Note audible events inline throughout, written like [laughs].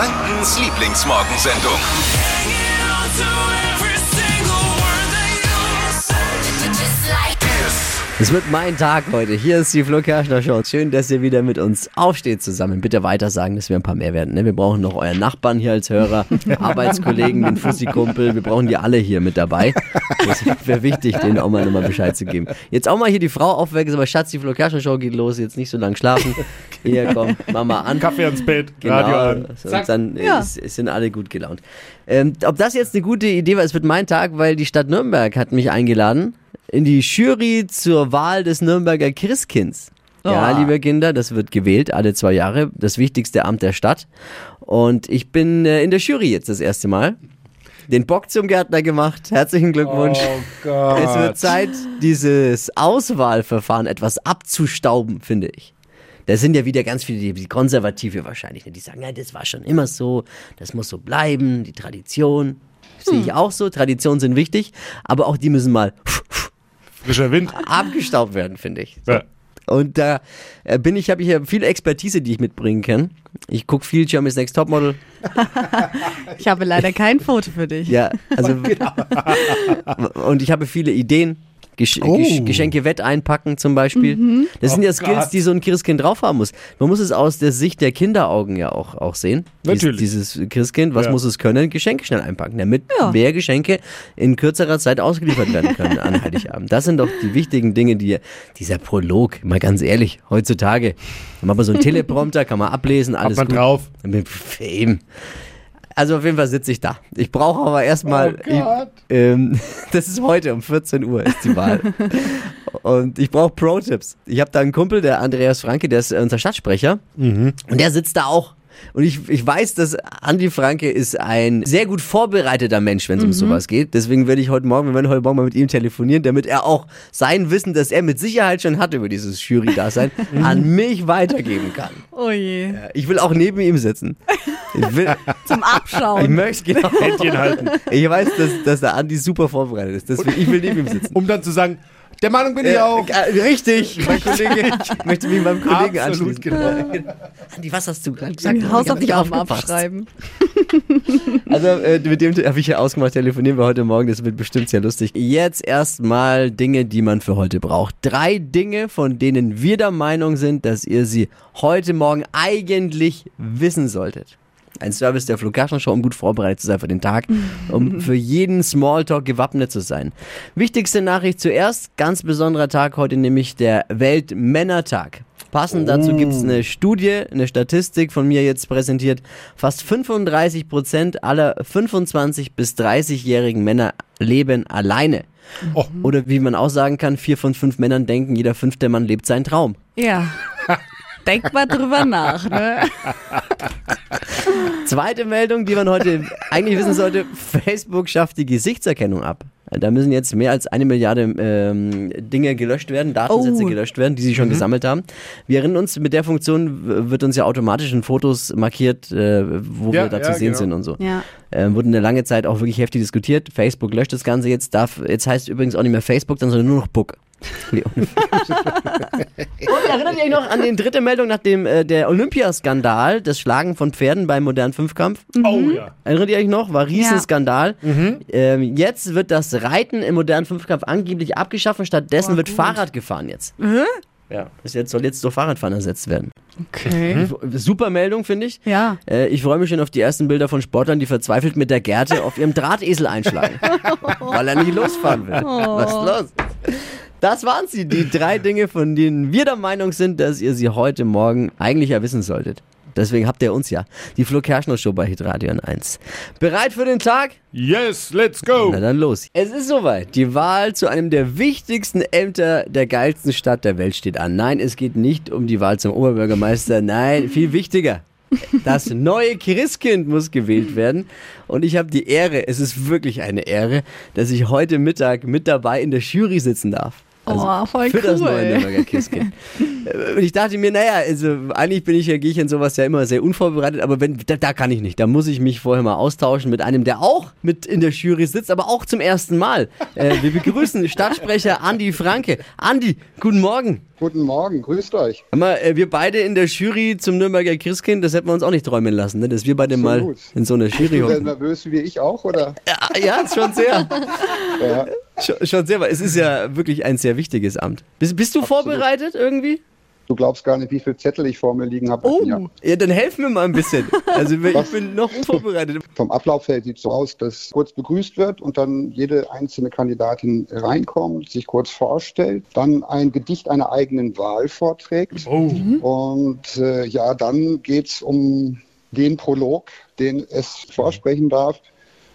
Frankens Lieblingsmorgensendung. Es wird mein Tag heute. Hier ist die Flo Kerschner Show. Schön, dass ihr wieder mit uns aufsteht zusammen. Bitte weiter sagen, dass wir ein paar mehr werden. Ne? Wir brauchen noch euren Nachbarn hier als Hörer, [laughs] Arbeitskollegen, den Fussi-Kumpel. Wir brauchen die alle hier mit dabei. Das wäre wichtig, denen auch mal nochmal Bescheid zu geben. Jetzt auch mal hier die Frau aufwecken. Aber Schatz, die Flo Kerschner Show geht los. Jetzt nicht so lange schlafen. [laughs] Hier, komm, Mama an. Kaffee ans Bett, Genau, Radio an. und dann ist, sind alle gut gelaunt. Ähm, ob das jetzt eine gute Idee war, es wird mein Tag, weil die Stadt Nürnberg hat mich eingeladen in die Jury zur Wahl des Nürnberger Christkinds. Ja, liebe Kinder, das wird gewählt alle zwei Jahre, das wichtigste Amt der Stadt. Und ich bin äh, in der Jury jetzt das erste Mal. Den Bock zum Gärtner gemacht. Herzlichen Glückwunsch. Oh Gott. Es wird Zeit, dieses Auswahlverfahren etwas abzustauben, finde ich. Da sind ja wieder ganz viele, die- die Konservative wahrscheinlich, ne, die sagen, ja, das war schon immer so, das muss so bleiben, die Tradition. Sehe ich auch so, Traditionen sind wichtig, aber auch die müssen mal Frischer Wind. abgestaubt werden, finde ich. So. Ja. Und da äh, bin ich, habe ich ja viel Expertise, die ich mitbringen kann. Ich gucke viel Germany's Next Topmodel. [laughs] Ich habe leider kein Foto für dich. Ja, also [laughs] und ich habe viele Ideen. Gesch Oh. Gesch Geschenke Wett einpacken zum Beispiel. Das sind Oh ja Skills, Gott. die so ein Christkind drauf haben muss. Man muss es aus der Sicht der Kinderaugen ja auch, auch sehen. Dies- Natürlich. Dieses Christkind, was Ja. muss es können? Geschenke schnell einpacken, damit Ja. mehr Geschenke in kürzerer Zeit ausgeliefert werden können an Heiligabend. Das sind doch die wichtigen Dinge, die dieser Prolog, mal ganz ehrlich, heutzutage, macht man so einen Teleprompter, kann man ablesen, alles man gut. drauf. Eben. Also auf jeden Fall sitze ich da. Ich brauche aber erstmal. Oh Gott. ähm, [laughs] das ist heute um 14 Uhr ist die Wahl. [laughs] Und ich brauche Pro-Tipps. Ich habe da einen Kumpel, der Andreas Franke, der ist unser Stadtsprecher. Und der sitzt da auch. Und ich, ich weiß, dass Andi Franke ist ein sehr gut vorbereiteter Mensch, wenn es um sowas geht. Deswegen werde ich heute Morgen, wir werden heute Morgen mal mit ihm telefonieren, damit er auch sein Wissen, das er mit Sicherheit schon hat über dieses Jury-Dasein, an mich weitergeben kann. Oh je. Ich will auch neben ihm sitzen. [laughs] Ich will, Zum ich Abschauen. möchte genau. Händchen halten. Ich weiß, dass, dass der Andi super vorbereitet ist. Deswegen, ich will neben ihm sitzen. Um dann zu sagen, der Meinung bin ich Äh, auch. äh, richtig, mein Kollege. Ich möchte mich meinem Kollegen Absolut anschließen. genau. Andi, was hast du gerade gesagt? Ich hab nicht Hausaufgaben aufgepasst. abschreiben. [laughs] Also äh, mit dem habe ich ja ausgemacht, telefonieren wir heute Morgen, das wird bestimmt sehr lustig. Jetzt erstmal Dinge, die man für heute braucht. Drei Dinge, von denen wir der Meinung sind, dass ihr sie heute Morgen eigentlich wissen solltet. Ein Service der Show, um gut vorbereitet zu sein für den Tag, um [laughs] für jeden Smalltalk gewappnet zu sein. Wichtigste Nachricht zuerst, ganz besonderer Tag heute, nämlich der Weltmännertag. Passend dazu gibt es eine Studie, eine Statistik von mir jetzt präsentiert. Fast 35 Prozent aller 25 bis 30-jährigen Männer leben alleine. Oh. Oder wie man auch sagen kann, vier von fünf Männern denken, jeder fünfte Mann lebt seinen Traum. Ja. Denk mal drüber nach, ne? [laughs] Zweite Meldung, die man heute eigentlich wissen sollte, Facebook schafft die Gesichtserkennung ab. Da müssen jetzt mehr als eine Milliarde ähm, Dinge gelöscht werden, Datensätze Oh. gelöscht werden, die sie schon gesammelt haben. Wir erinnern uns, mit der Funktion wird uns ja automatisch in Fotos markiert, äh, wo Ja, wir da ja, zu sehen genau. sind und so. Ja. Ähm, wurde eine lange Zeit auch wirklich heftig diskutiert. Facebook löscht das Ganze jetzt, darf, jetzt heißt übrigens auch nicht mehr Facebook, dann sondern nur noch Book. Und erinnert ihr euch noch an die dritte Meldung nach dem äh, der Olympiaskandal, das Schlagen von Pferden beim modernen Fünfkampf? Oh ja. Erinnert ihr euch noch? War Riesenskandal. Ähm, jetzt wird das Reiten im modernen Fünfkampf angeblich abgeschaffen. Stattdessen Oh, wird gut. Fahrrad gefahren jetzt. Ja, es jetzt soll jetzt durch Fahrradfahren ersetzt werden. Okay. Super Meldung, finde ich. Ja. Äh, ich freue mich schon auf die ersten Bilder von Sportlern, die verzweifelt mit der Gerte auf ihrem Drahtesel einschlagen. [laughs] weil er nicht losfahren will. Was ist los? Das waren sie, die drei Dinge, von denen wir der Meinung sind, dass ihr sie heute Morgen eigentlich ja wissen solltet. Deswegen habt ihr uns ja. Die Flo Kerschner Show bei Hitradio 1. Bereit für den Tag? Yes, let's go. Na dann los. Es ist soweit. Die Wahl zu einem der wichtigsten Ämter der geilsten Stadt der Welt steht an. Nein, es geht nicht um die Wahl zum Oberbürgermeister. Nein, viel wichtiger. Das neue Christkind muss gewählt werden. Und ich habe die Ehre, es ist wirklich eine Ehre, dass ich heute Mittag mit dabei in der Jury sitzen darf. Also Oh, voll für das neue cool. Nürnberger. Äh, [laughs] Und ich dachte mir, naja, also eigentlich bin ich ja, gehe ich in sowas ja immer sehr unvorbereitet, aber wenn, da, da kann ich nicht. Da muss ich mich vorher mal austauschen mit einem, der auch mit in der Jury sitzt, aber auch zum ersten Mal. Äh, wir begrüßen Stadtsprecher Andi Franke. Andi, guten Morgen. Guten Morgen, grüßt euch. Mal, äh, wir beide in der Jury zum Nürnberger Christkind, das hätten wir uns auch nicht träumen lassen, ne? dass wir beide mal Absolut. in so einer Jury Bist du hocken. nervös wie ich auch, oder? Ja, ja, schon sehr. Ja. Schon, schon sehr, weil es ist ja wirklich ein sehr wichtiges Amt. Bist, bist du Absolut. vorbereitet irgendwie? Du glaubst gar nicht, wie viele Zettel ich vor mir liegen habe. Oh, Ja. ja, dann helf mir mal ein bisschen. Also ich bin noch unvorbereitet. [laughs] Vom Ablauf her sieht es so aus, dass kurz begrüßt wird und dann jede einzelne Kandidatin reinkommt, sich kurz vorstellt, dann ein Gedicht einer eigenen Wahl vorträgt. Oh. Und äh, ja, dann geht es um den Prolog, den es vorsprechen darf.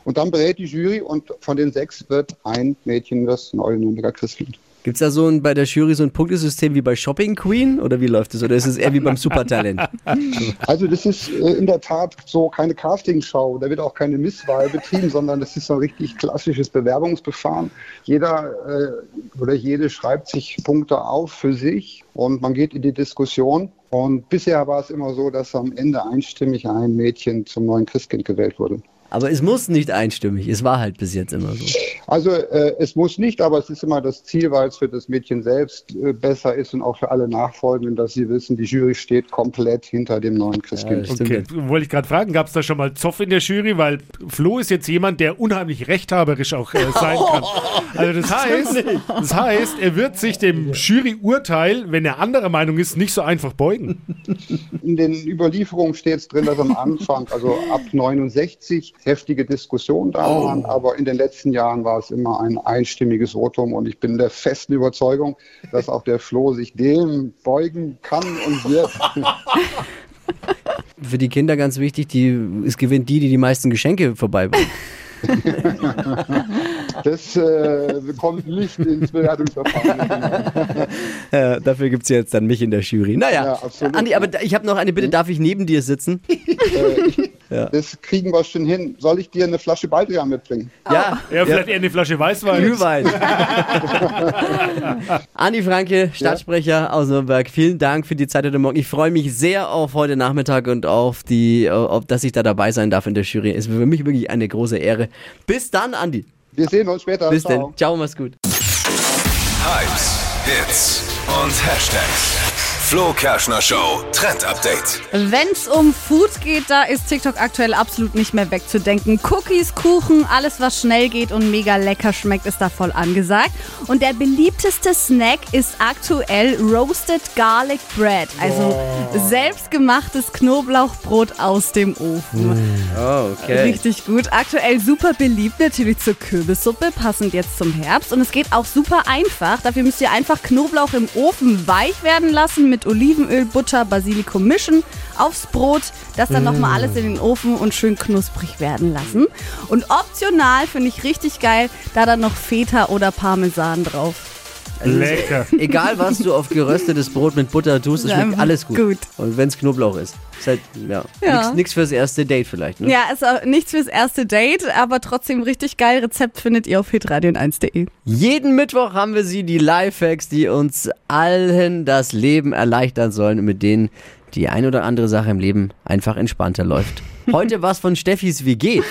Und dann berät die Jury und von den sechs wird ein Mädchen das neue Nürnberger Christkind. Gibt es da so ein, bei der Jury so ein Punktesystem wie bei Shopping Queen oder wie läuft das? Oder ist es eher wie beim Supertalent? [laughs] Also das ist äh, in der Tat so keine Castingshow, da wird auch keine Misswahl betrieben, sondern das ist so ein richtig klassisches Bewerbungsverfahren. Jeder äh, oder jede schreibt sich Punkte auf für sich und man geht in die Diskussion. Und bisher war es immer so, dass am Ende einstimmig ein Mädchen zum neuen Christkind gewählt wurde. Aber es muss nicht einstimmig. Es war halt bis jetzt immer so. Also äh, es muss nicht, aber es ist immer das Ziel, weil es für das Mädchen selbst äh, besser ist und auch für alle Nachfolgenden, dass sie wissen, die Jury steht komplett hinter dem neuen Christkind. Ja, Okay, wollte ich gerade fragen, gab es da schon mal Zoff in der Jury? Weil Flo ist jetzt jemand, der unheimlich rechthaberisch auch äh, sein kann. [laughs] Also das heißt, das heißt, er wird sich dem Juryurteil, wenn er anderer Meinung ist, nicht so einfach beugen. In den Überlieferungen steht es drin, dass am Anfang, also ab 69, heftige Diskussionen da waren, aber in den letzten Jahren war es immer ein einstimmiges Votum und ich bin der festen Überzeugung, dass auch der Flo sich dem beugen kann und wird. [laughs] Für die Kinder ganz wichtig, die, es gewinnt die, die die meisten Geschenke vorbeibringen. [laughs] Das äh, kommt nicht ins Bewertungsverfahren. [laughs] Äh, dafür gibt es jetzt dann mich in der Jury. Naja, Ja, absolut. Andi, aber ich habe noch eine Bitte. Darf ich neben dir sitzen? Äh, ich, Das kriegen wir schon hin. Soll ich dir eine Flasche Baldrian mitbringen? Ja, Ja, vielleicht eher eine Flasche Weißwein. Glühwein. [laughs] Andi Franke, Stadtsprecher aus Nürnberg, vielen Dank für die Zeit heute Morgen. Ich freue mich sehr auf heute Nachmittag und auf die, auf, dass ich da dabei sein darf in der Jury. Es ist für mich wirklich eine große Ehre. Bis dann, Andi. Wir sehen uns später. Bis Ciao. dann. Ciao, mach's gut. Hypes, Hits und Hashtags. Flo Kerschner Show Trend Update. Wenn es um Food geht, da ist TikTok aktuell absolut nicht mehr wegzudenken. Cookies, Kuchen, alles was schnell geht und mega lecker schmeckt, ist da voll angesagt. Und der beliebteste Snack ist aktuell Roasted Garlic Bread, also selbstgemachtes Knoblauchbrot aus dem Ofen. Oh, okay. Richtig gut. Aktuell super beliebt natürlich zur Kürbissuppe, passend jetzt zum Herbst. Und es geht auch super einfach. Dafür müsst ihr einfach Knoblauch im Ofen weich werden lassen, mit Olivenöl, Butter, Basilikum mischen, aufs Brot, das dann nochmal alles in den Ofen und schön knusprig werden lassen. Und optional finde ich richtig geil, da dann noch Feta oder Parmesan drauf. Lecker. [laughs] Egal, was du auf geröstetes Brot mit Butter tust, es schmeckt alles gut. gut. Und wenn es Knoblauch ist. Ist halt, ja. Ja. Nichts fürs erste Date vielleicht, ne? Ja, ist auch nichts fürs erste Date, aber trotzdem richtig geil. Rezept findet ihr auf hitradion1.de. Jeden Mittwoch haben wir sie, die Lifehacks, die uns allen das Leben erleichtern sollen und mit denen die ein oder andere Sache im Leben einfach entspannter läuft. Heute was von Steffis WG.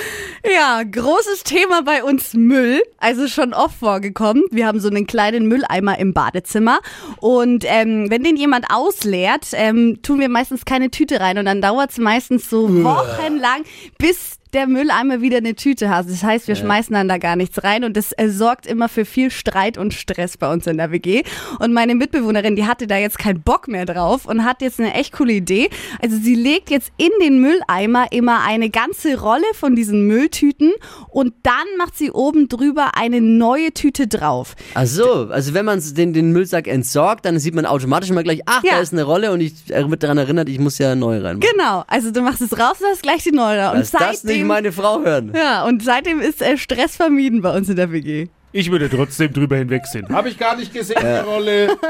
Ja, großes Thema bei uns Müll. Also schon oft vorgekommen. Wir haben so einen kleinen Mülleimer im Badezimmer. Und ähm, wenn den jemand ausleert, ähm, tun wir meistens keine Tüte rein. Und dann dauert es meistens so wochenlang, bis der Mülleimer wieder eine Tüte hat. Das heißt, wir schmeißen dann da gar nichts rein und das äh, sorgt immer für viel Streit und Stress bei uns in der WG. Und meine Mitbewohnerin, die hatte da jetzt keinen Bock mehr drauf und hat jetzt eine echt coole Idee. Also sie legt jetzt in den Mülleimer immer eine ganze Rolle von diesen Mülltüten und dann macht sie oben drüber eine neue Tüte drauf. Ach so, also wenn man den, den Müllsack entsorgt, dann sieht man automatisch immer gleich, ach, Ja. da ist eine Rolle und ich äh, wird daran erinnert, ich muss ja neu rein. Genau, also du machst es raus und hast gleich die neue. Und Lass nicht meine Frau hören. ja, und seitdem ist äh, Stress vermieden bei uns in der WG. Ich würde trotzdem drüber hinwegsehen. Habe ich gar nicht gesehen, die Rolle. [laughs]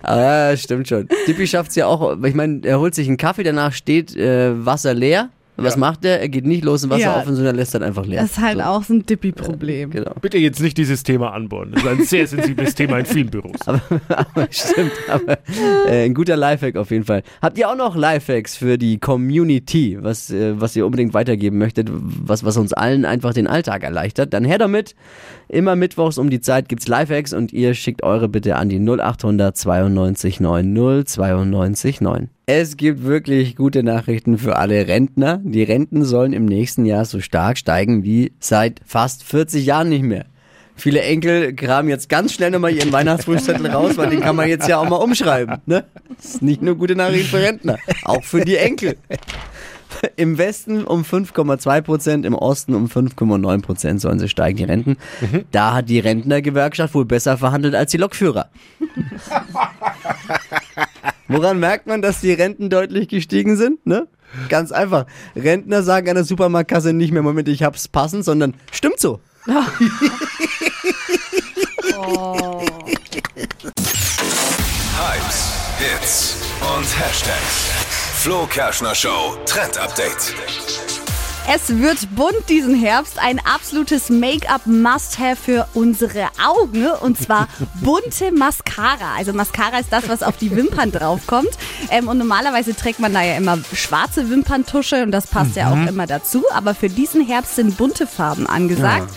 Ah, ja, stimmt schon. Dippi schafft's ja auch, ich meine, er holt sich einen Kaffee, danach steht äh, Wasser leer Was macht er? Er geht nicht los im Wasser Ja. auf, sondern lässt dann einfach leer. Das ist halt so. auch so ein Dippi-Problem. Genau. Bitte jetzt nicht dieses Thema anbohren. Das ist ein sehr sensibles Thema in vielen Büros. [laughs] aber stimmt, aber äh, ein guter Lifehack auf jeden Fall. Habt ihr auch noch Lifehacks für die Community, was, äh, was ihr unbedingt weitergeben möchtet, was, was uns allen einfach den Alltag erleichtert? Dann her damit. Immer mittwochs um die Zeit gibt's Lifehacks und ihr schickt eure bitte an die 0800 92 90 92 9. Es gibt wirklich gute Nachrichten für alle Rentner. Die Renten sollen im nächsten Jahr so stark steigen wie seit fast 40 Jahren nicht mehr. Viele Enkel kramen jetzt ganz schnell nochmal ihren Weihnachtswunschzettel raus, weil den kann man jetzt ja auch mal umschreiben. Ne? Das ist nicht nur gute Nachricht für Rentner, auch für die Enkel. Im Westen um 5,2 Prozent, im Osten um 5,9 Prozent sollen sie steigen, die Renten. Da hat die Rentnergewerkschaft wohl besser verhandelt als die Lokführer. [laughs] Woran merkt man, dass die Renten deutlich gestiegen sind? Ne? Ganz einfach. Rentner sagen an der Supermarktkasse nicht mehr, Moment, ich hab's passend, sondern stimmt so. [laughs] Hypes, Hits und Hashtags. Flo Kerschner Show Trend Update. Es wird bunt diesen Herbst. Ein absolutes Make-up-Must-Have für unsere Augen. Und zwar [laughs] bunte Mascara. Also Mascara ist das, was auf die Wimpern draufkommt. Ähm, und normalerweise trägt man da ja immer schwarze Wimperntusche und das passt ja auch immer dazu. Aber für diesen Herbst sind bunte Farben angesagt.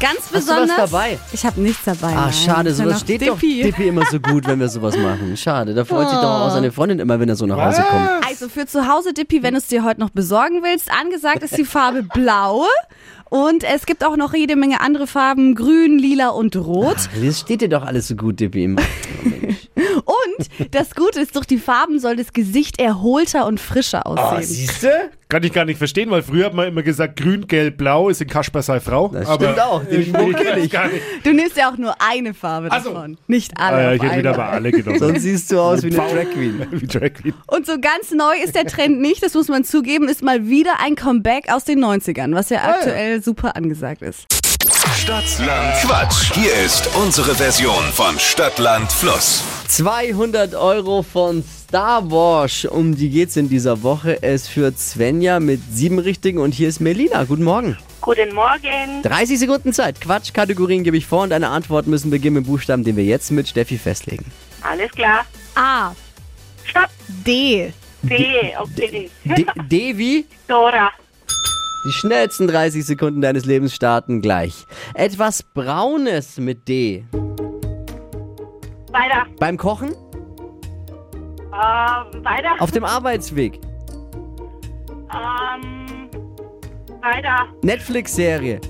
Ganz Hast du was besonders. dabei? Ich habe nichts dabei. Ah, schade, sowas steht doch Dippi. Dippi immer so gut, wenn wir sowas machen. Schade, da freut sich doch auch seine Freundin immer, wenn er so nach Hause kommt. Also für zu Hause, Dippi, wenn du es dir heute noch besorgen willst, angesagt ist die Farbe [laughs] Blau. Und es gibt auch noch jede Menge andere Farben, grün, lila und rot. Das steht dir doch alles so gut, Dippi. immer. Oh. Und das Gute ist, durch die Farben soll das Gesicht erholter und frischer Oh, aussehen. siehst du? Kann ich gar nicht verstehen, weil früher hat man immer gesagt, grün, gelb, blau ist in Kasper sei Frau. Das aber stimmt auch, den Spruch irgendwie kenn ich. gar nicht. du nimmst ja auch nur eine Farbe Ach so. davon, nicht alle. Ah, ja, ich hätte wieder bei alle genommen. Sonst siehst du aus wie eine Drag Queen. [laughs] Wie Drag Queen. Und so ganz neu ist der Trend nicht, das muss man zugeben, ist mal wieder ein Comeback aus den 90ern, was ja aktuell super angesagt ist. Stadtland Quatsch. Hier ist unsere Version von Stadtland Fluss. 200 Euro von Star Wars. Um die geht's in dieser Woche. Es führt Svenja mit sieben Richtigen und hier ist Melina. Guten Morgen. Guten Morgen. 30 Sekunden Zeit. Quatschkategorien gebe ich vor und deine Antworten müssen beginnen mit Buchstaben, den wir jetzt mit Steffi festlegen. Alles klar. A, Stopp. D, D. Okay. D, D wie? Dora. Die schnellsten 30 Sekunden deines Lebens starten gleich. Etwas Braunes mit D. Weiter. Beim Kochen? Ähm, weiter. Auf dem Arbeitsweg? Ähm, weiter. Netflix-Serie?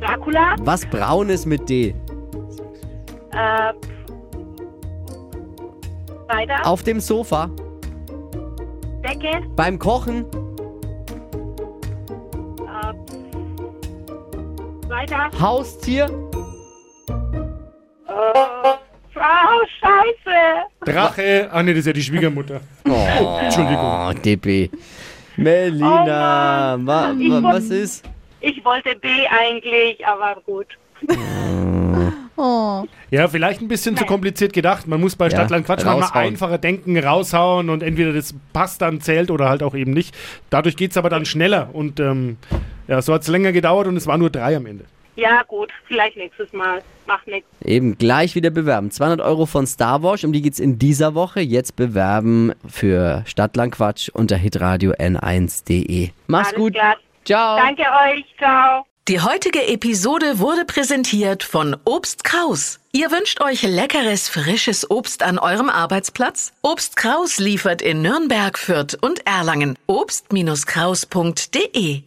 Dracula. Was Braunes mit D? Äh, weiter. Auf dem Sofa? Decke. Beim Kochen? Weiter. Haustier? Oh, Scheiße. Drache. Ach nee, das ist ja die Schwiegermutter. [laughs] Entschuldigung. Oh, Dippi. Melina, Oh Mann. wa, wa, wollt- was ist? Ich wollte B eigentlich, aber gut. Oh. Ja, vielleicht ein bisschen zu kompliziert gedacht. Man muss bei Ja, Stadtland Quatsch manchmal raushauen. einfacher denken, raushauen und entweder das passt dann zählt oder halt auch eben nicht. Dadurch geht es aber dann schneller und ähm, ja, so hat es länger gedauert und es waren nur drei am Ende. Ja, gut. Vielleicht nächstes Mal. Macht nichts. Eben gleich wieder bewerben. 200 Euro von Star Wars, um die geht's in dieser Woche. Jetzt bewerben für Stadtlandquatsch unter hitradio n1.de. Mach's Alles gut. klar. Ciao. Danke euch. Ciao. Die heutige Episode wurde präsentiert von Obst Kraus. Ihr wünscht euch leckeres, frisches Obst an eurem Arbeitsplatz? Obst Kraus liefert in Nürnberg, Fürth und Erlangen. Obst-Kraus.de